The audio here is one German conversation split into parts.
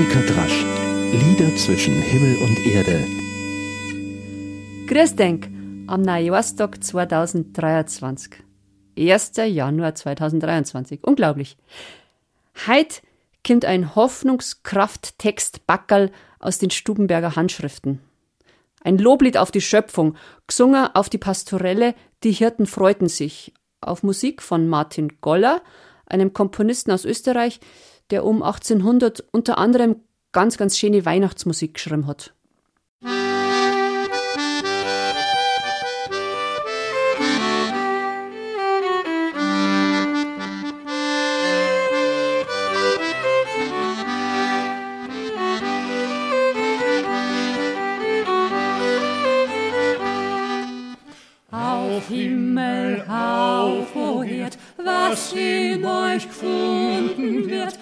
Monika Drasch. Lieder zwischen Himmel und Erde. Grüß denk am Neujahrstag 2023. 1. Januar 2023. Unglaublich. Heit kommt ein Hoffnungskraft-Text Backerl aus den Stubenberger Handschriften. Ein Loblied auf die Schöpfung, gesungen auf die Pastorelle Die Hirten freuten sich, auf Musik von Martin Goller, einem Komponisten aus Österreich, der um 1800 unter anderem ganz, ganz schöne Weihnachtsmusik geschrieben hat. Auf Himmel, auf, o Herd, was in euch gefunden wird,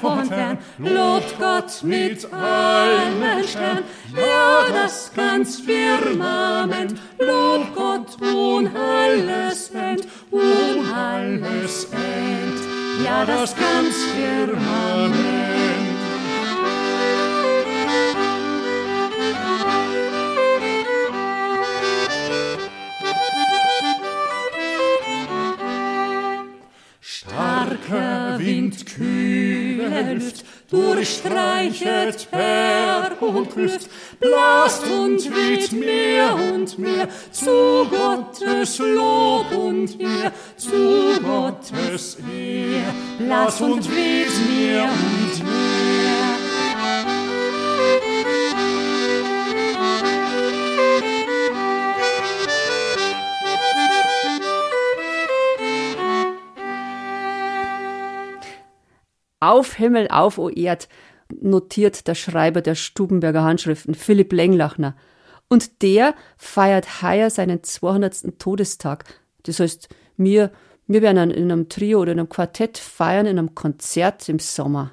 fern, lobt Gott mit allen Sternen, ja das ganz Firmament, lobt Gott und alles End, und alles End, ja das ganz Firmament. Starker Wind, kühle Luft, durchstreichet Berg und Klüft, blast und weht mehr und mehr zu Gottes Lob und Ehr, zu Gottes Ehr, blast und weht mehr und mehr. Auf Himmel, auf, o Erd, notiert der Schreiber der Stubenberger Handschriften, Philipp Lenglachner. Und der feiert heuer seinen 200. Todestag. Das heißt, wir, wir werden in einem Trio oder in einem Quartett feiern in einem Konzert im Sommer.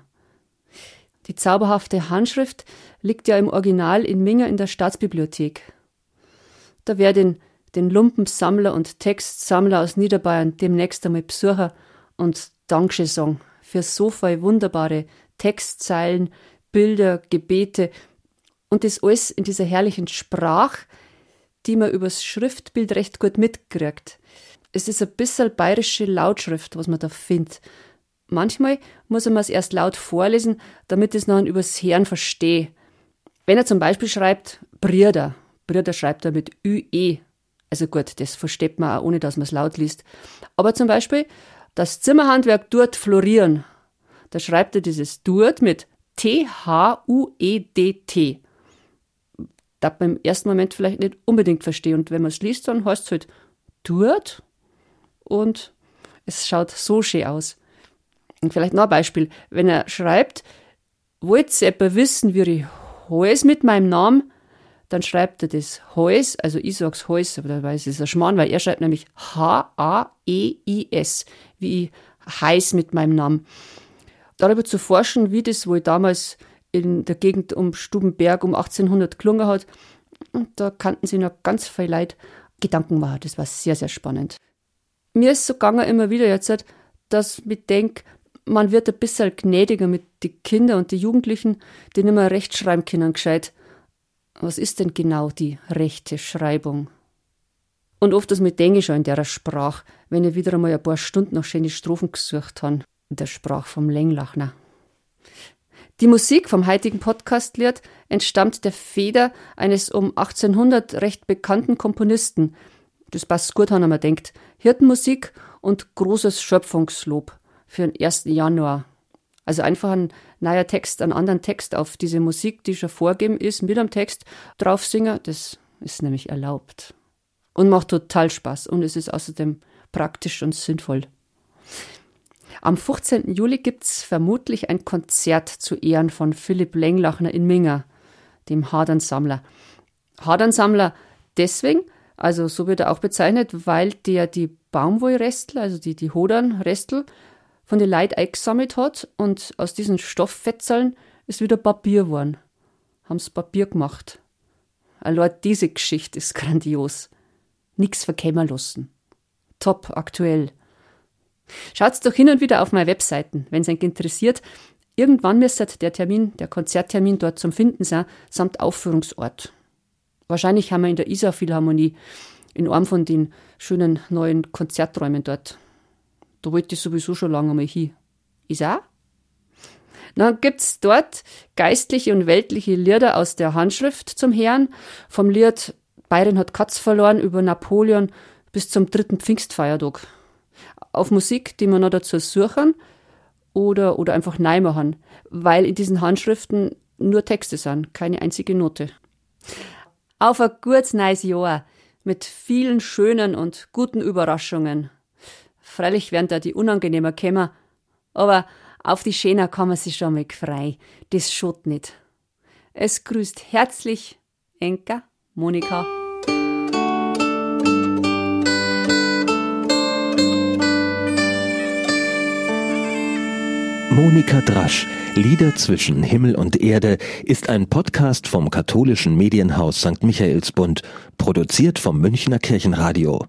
Die zauberhafte Handschrift liegt ja im Original in Minga in der Staatsbibliothek. Da werde den, den Lumpensammler und Textsammler aus Niederbayern demnächst einmal besuchen und Dankeschön sagen für so viele wunderbare Textzeilen, Bilder, Gebete und das alles in dieser herrlichen Sprache, die man übers Schriftbild recht gut mitkriegt. Es ist ein bisschen bayerische Lautschrift, was man da findet. Manchmal muss man es erst laut vorlesen, damit es noch übers Hören verstehe. Wenn er zum Beispiel schreibt Brüder, Brüder schreibt er mit ÜE. Also gut, das versteht man auch, ohne dass man es laut liest. Aber zum Beispiel das Zimmerhandwerk dort florieren. Da schreibt er dieses dort mit T-H-U-E-D-T. Da man im ersten Moment vielleicht nicht unbedingt verstehe. Und wenn man es liest, dann heißt es halt dort und es schaut so schön aus. Und vielleicht noch ein Beispiel. Wenn er schreibt, wollt ihr etwa wissen, wie ich heiß mit meinem Namen? Dann schreibt er das Heus, also ich sag's Heus, aber da weiß ich, es ist ein Schmarrn, weil er schreibt nämlich H-A-E-I-S, wie ich heiß mit meinem Namen. Darüber zu forschen, wie das wohl damals in der Gegend um Stubenberg um 1800 gelungen hat, da kannten sie noch ganz viel Leute Gedanken machen. Das war sehr, sehr spannend. Mir ist so gegangen immer wieder jetzt, dass ich denke, man wird ein bisschen gnädiger mit den Kindern und den Jugendlichen, die nicht mehr rechtschreiben können, gescheit. Was ist denn genau die rechte Schreibung? Und oft das mit denke ich schon in der Sprache, wenn ich wieder einmal ein paar Stunden nach schöne Strophen gesucht habe, in der Sprache vom Lenglachner. Die Musik vom heutigen Podcast-Lied entstammt der Feder eines um 1800 recht bekannten Komponisten. Das passt gut, wenn man denkt. Hirtenmusik und großes Schöpfungslob für den 1. Januar. Also einfach ein neuer Text, einen anderen Text auf diese Musik, die schon vorgegeben ist, mit am Text drauf singen. Das ist nämlich erlaubt. Und macht total Spaß. Und es ist außerdem praktisch und sinnvoll. Am 15. Juli gibt es vermutlich ein Konzert zu Ehren von Philipp Lenglachner in Minga, dem Hadernsammler. Hadernsammler, deswegen, also so wird er auch bezeichnet, weil der die Baumwollrestel, also die, die Hodernrestel, von den Leuten eingesammelt hat und aus diesen Stofffetzeln ist wieder Papier geworden. Haben's Papier gemacht. Allein diese Geschichte ist grandios. Nix verkämmer lassen. Top, aktuell. Schaut's doch hin und wieder auf meine Webseiten, wenn's euch interessiert. Irgendwann müsste der Termin, der Konzerttermin dort zum Finden sein, samt Aufführungsort. Wahrscheinlich haben wir in der Isar Philharmonie in einem von den schönen neuen Konzerträumen dort. Da wollte ich sowieso schon lange mal hin. Ist auch? Dann gibt's dort geistliche und weltliche Lieder aus der Handschrift zum Herrn. Vom Lied Bayern hat Katz verloren über Napoleon bis zum dritten Pfingstfeiertag. Auf Musik, die man noch dazu suchen oder, oder einfach neu machen, weil in diesen Handschriften nur Texte sind, keine einzige Note. Auf ein gutes neues Jahr mit vielen schönen und guten Überraschungen. Freilich werden da die unangenehmer kämmer, aber auf die Schäner man sich schon mal frei. Das schot nicht. Es grüßt herzlich Enka, Monika. Monika Drasch, Lieder zwischen Himmel und Erde, ist ein Podcast vom katholischen Medienhaus St. Michaelsbund, produziert vom Münchner Kirchenradio.